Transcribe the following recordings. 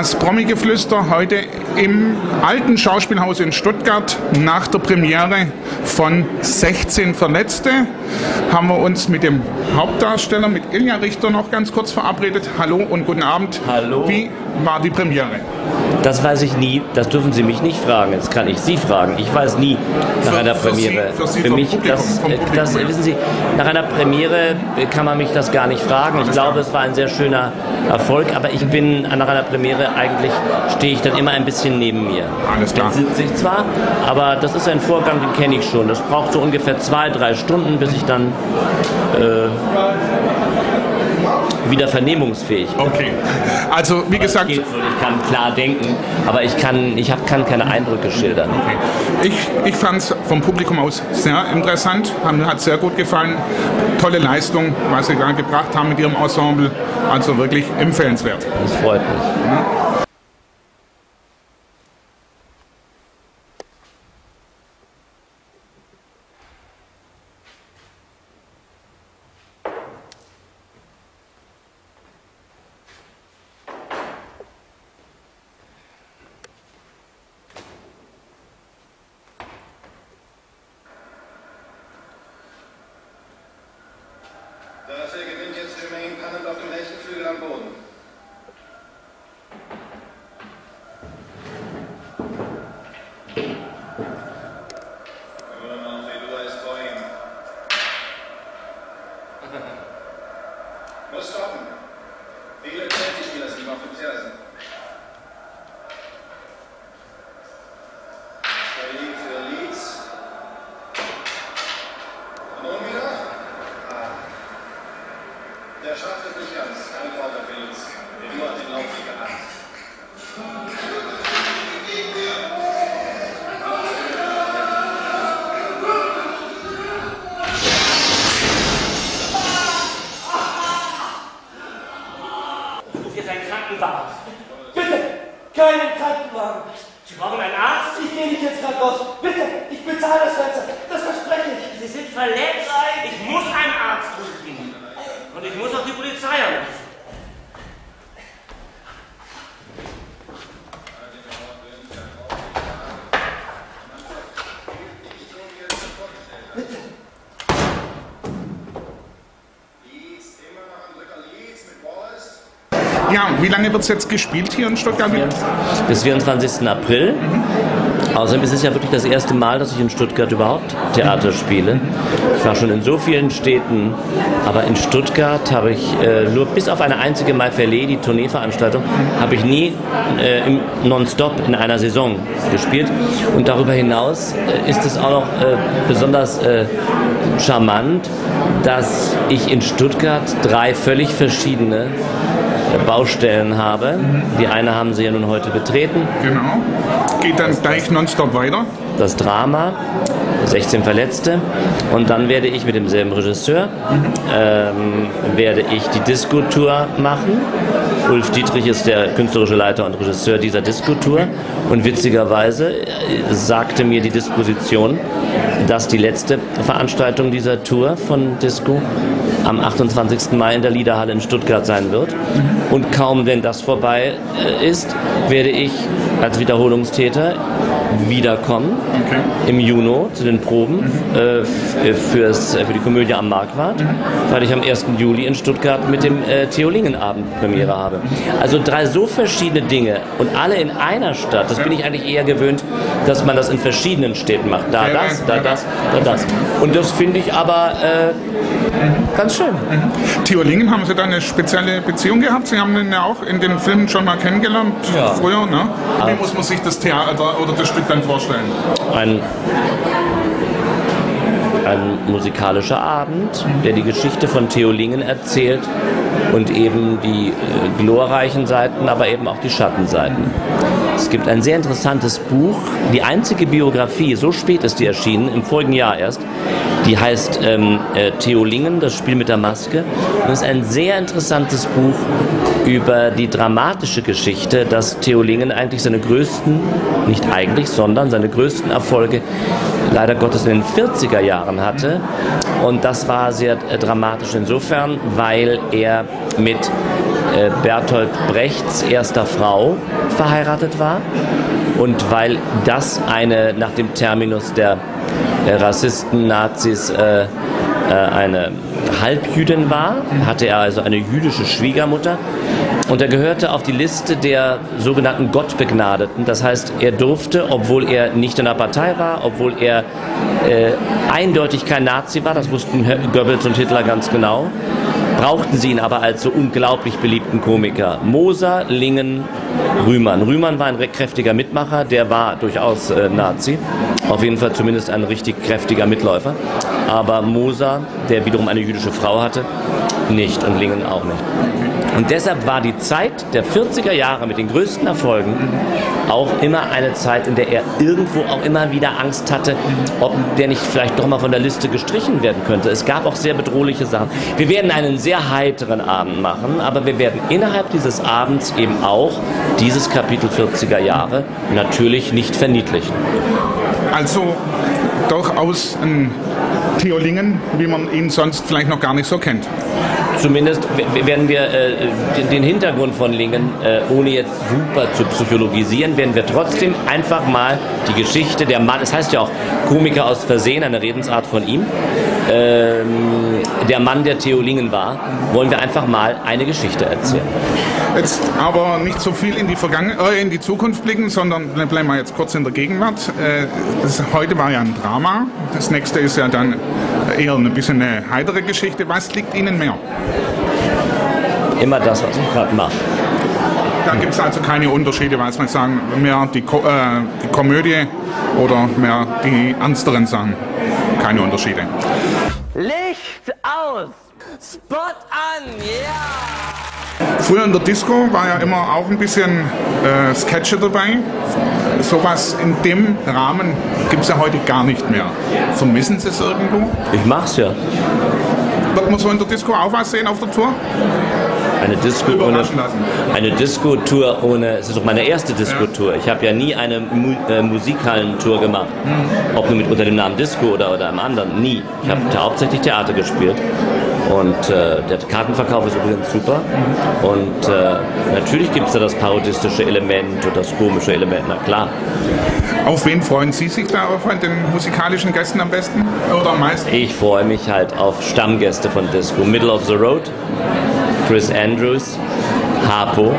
Das Promi-Geflüster heute im alten Schauspielhaus in Stuttgart nach der Premiere von 16 Verletzte haben wir uns mit dem Hauptdarsteller, mit Ilja Richter noch ganz kurz verabredet. Hallo und guten Abend. Hallo. Wie war die Premiere? Das weiß ich nie. Das dürfen Sie mich nicht fragen. Jetzt kann ich Sie fragen. Ich weiß nie nach einer für Sie- Premiere. für Sie für mich, Publikum, das, äh, Publikum das her. wissen Sie, nach einer Premiere kann man mich das gar nicht fragen. Ich glaube, klar. es war ein sehr schöner Erfolg. Aber ich bin nach einer Premiere eigentlich stehe ich dann immer ein bisschen neben mir. Alles klar. Man sitze ich zwar, aber das ist ein Vorgang, den kenne ich schon. Das braucht so ungefähr zwei, drei Stunden, bis ich dann äh, wieder vernehmungsfähig. Okay. Also wie gesagt, Geht so, ich kann klar denken, aber ich kann, ich hab, kann keine Eindrücke schildern. ich, ich fand es vom Publikum aus sehr interessant, Hat- hat sehr gut gefallen. Tolle Leistung, was Sie da gebracht haben mit Ihrem Ensemble. Also wirklich empfehlenswert. Das freut mich. Dafür gewinnt jetzt Jermaine Pannant auf dem rechten Flügel am Boden. Nur noch Eduard Coin. Muss stoppen. Viele Chelsea-Spieler sind auf dem Fersen. Stolli für Leeds. Und nun wieder. Der schafft es nicht ganz. Kein Vorteil für. Der nur den Lauf gehabt. Ich rufe jetzt einen Krankenwagen. Bitte, keinen Krankenwagen. Sie brauchen einen Arzt? Ich gehe nicht ins Krankenhaus. Bitte, ich bezahle das Ganze. Das verspreche ich. Sie sind verletzt. Ich muss einen Arzt rufen. Und ich muss auch die Polizei anrufen. Leeds, immer noch am Drücker. Leeds mit Wallace. Ja, wie lange wird es jetzt gespielt hier in Stuttgart? Bis 24. April. Außerdem ist es ja wirklich das erste Mal, dass ich in Stuttgart überhaupt Theater spiele. Ich war schon in so vielen Städten, aber in Stuttgart habe ich äh, nur bis auf eine einzige Mai Fair die Tourneeveranstaltung, habe ich nie äh, im nonstop in einer Saison gespielt. Und darüber hinaus äh, ist es auch noch äh, besonders äh, charmant, dass ich in Stuttgart drei völlig verschiedene Baustellen habe. Die eine haben Sie ja nun heute betreten. Genau. Geht dann gleich nonstop weiter. Das Drama, 16 Verletzte. Und dann werde ich mit demselben Regisseur, ähm, werde ich die Disco-Tour machen. Ulf Dietrich ist der künstlerische Leiter und Regisseur dieser Disco-Tour. Und witzigerweise äh, sagte mir die Disposition, dass die letzte Veranstaltung dieser Tour von Disco am 28. Mai in der Liederhalle in Stuttgart sein wird. Und kaum wenn das vorbei äh, ist, werde ich als Wiederholungstäter wiederkommen im Juni zu den Proben äh, f- fürs, äh, für die Komödie am Marquardt, weil ich am 1. Juli in Stuttgart mit dem äh, Theolingen-Abend Premiere habe. Also drei so verschiedene Dinge und alle in einer Stadt. Das bin ich eigentlich eher gewöhnt, dass man das in verschiedenen Städten macht. Da Ja, das, ja, da ja. das, da das. Und das finde ich aber äh, ganz schön. Theolingen, haben Sie da eine spezielle Beziehung gehabt? Sie haben ihn ja auch in den Filmen schon mal kennengelernt, Ja. früher, ne? Wie Ah. muss man sich das Theater oder das Stück dann vorstellen? Ein, ein musikalischer Abend, der die Geschichte von Theolingen erzählt und eben die äh, glorreichen Seiten, aber eben auch die Schattenseiten. Es gibt ein sehr interessantes Buch, die einzige Biografie, so spät ist die erschienen, im vorigen Jahr erst, die heißt ähm, äh, Theolingen, das Spiel mit der Maske. Und es ist ein sehr interessantes Buch über die dramatische Geschichte, dass Theolingen eigentlich seine größten, nicht eigentlich, sondern seine größten Erfolge leider Gottes in den 40er Jahren hatte. Und das war sehr äh, dramatisch insofern, weil er mit äh, Bertolt Brechts erster Frau verheiratet war und weil das eine nach dem Terminus der Rassisten, Nazis äh, eine Halbjüdin war, hatte er also eine jüdische Schwiegermutter und er gehörte auf die Liste der sogenannten Gottbegnadeten. Das heißt, er durfte, obwohl er nicht in der Partei war, obwohl er äh, eindeutig kein Nazi war, das wussten Goebbels und Hitler ganz genau, brauchten sie ihn aber als so unglaublich beliebten Komiker. Moser, Lingen, Rühmann. Rühmann war ein kräftiger Mitmacher, der war durchaus äh, Nazi. Auf jeden Fall zumindest ein richtig kräftiger Mitläufer. Aber Moser, der wiederum eine jüdische Frau hatte, nicht und Lingen auch nicht. Und deshalb war die Zeit der 40er Jahre mit den größten Erfolgen auch immer eine Zeit, in der er irgendwo auch immer wieder Angst hatte, ob der nicht vielleicht doch mal von der Liste gestrichen werden könnte. Es gab auch sehr bedrohliche Sachen. Wir werden einen sehr heiteren Abend machen, aber wir werden innerhalb dieses Abends eben auch dieses Kapitel 40er Jahre natürlich nicht verniedlichen. Also durchaus ein Theolingen, wie man ihn sonst vielleicht noch gar nicht so kennt. Zumindest werden wir äh, den, den, Hintergrund von Lingen, äh, ohne jetzt super zu psychologisieren, werden wir trotzdem einfach mal die Geschichte der Mann, es das heißt ja auch Komiker aus Versehen, eine Redensart von ihm, ähm, der Mann, der Theolingen war, wollen wir einfach mal eine Geschichte erzählen. Jetzt aber nicht so viel in die, Vergangen äh, in die Zukunft blicken, sondern bleiben wir jetzt kurz in der Gegenwart. Äh, das, heute war ja ein Drama, das nächste ist ja dann eher ein bisschen eine heitere Geschichte. Was liegt Ihnen mehr? Immer das, was ich gerade mache. Da gibt es also keine Unterschiede, was man sagen, mehr die, Ko äh, die Komödie oder mehr die ernsteren Sachen. Keine Unterschiede. Licht aus! Spot an! Ja! Yeah. Früher in der Disco war ja immer auch ein bisschen äh, Sketche dabei. Sowas in dem Rahmen gibt es ja heute gar nicht mehr. Vermissen Sie es irgendwo? Ich mach's ja. Wird man so in der Disco auch was sehen auf der Tour? Eine Disco ohne eine Disco-Tour ohne. Es ist doch meine erste Disco-Tour. Ich habe ja nie eine Mu äh, Musikhallentour gemacht, mhm. ob nur mit unter dem Namen Disco oder oder einem anderen. Nie. Ich habe mhm. hauptsächlich Theater gespielt. Und äh, der Kartenverkauf ist übrigens super. Mhm. Und äh, natürlich gibt es da das parodistische Element und das komische Element, na klar. Auf wen freuen Sie sich da von den musikalischen Gästen am besten oder am meisten? Ich freue mich halt auf Stammgäste von Disco. Middle of the Road, Chris Andrews, Harpo.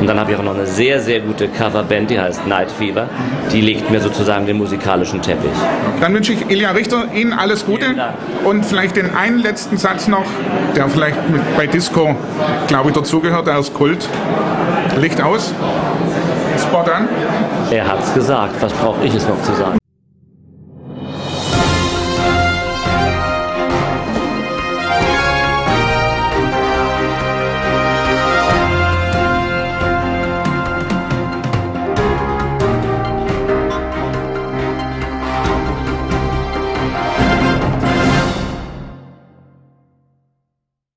Und dann habe ich auch noch eine sehr, sehr gute Coverband, die heißt Night Fever. Die legt mir sozusagen den musikalischen Teppich. Dann wünsche ich Ilja Richter Ihnen alles Gute und vielleicht den einen letzten Satz noch, der vielleicht bei Disco, glaube ich, dazugehört, der ist Kult. Licht aus. Spot an. Er hat's gesagt. Was brauche ich es noch zu sagen?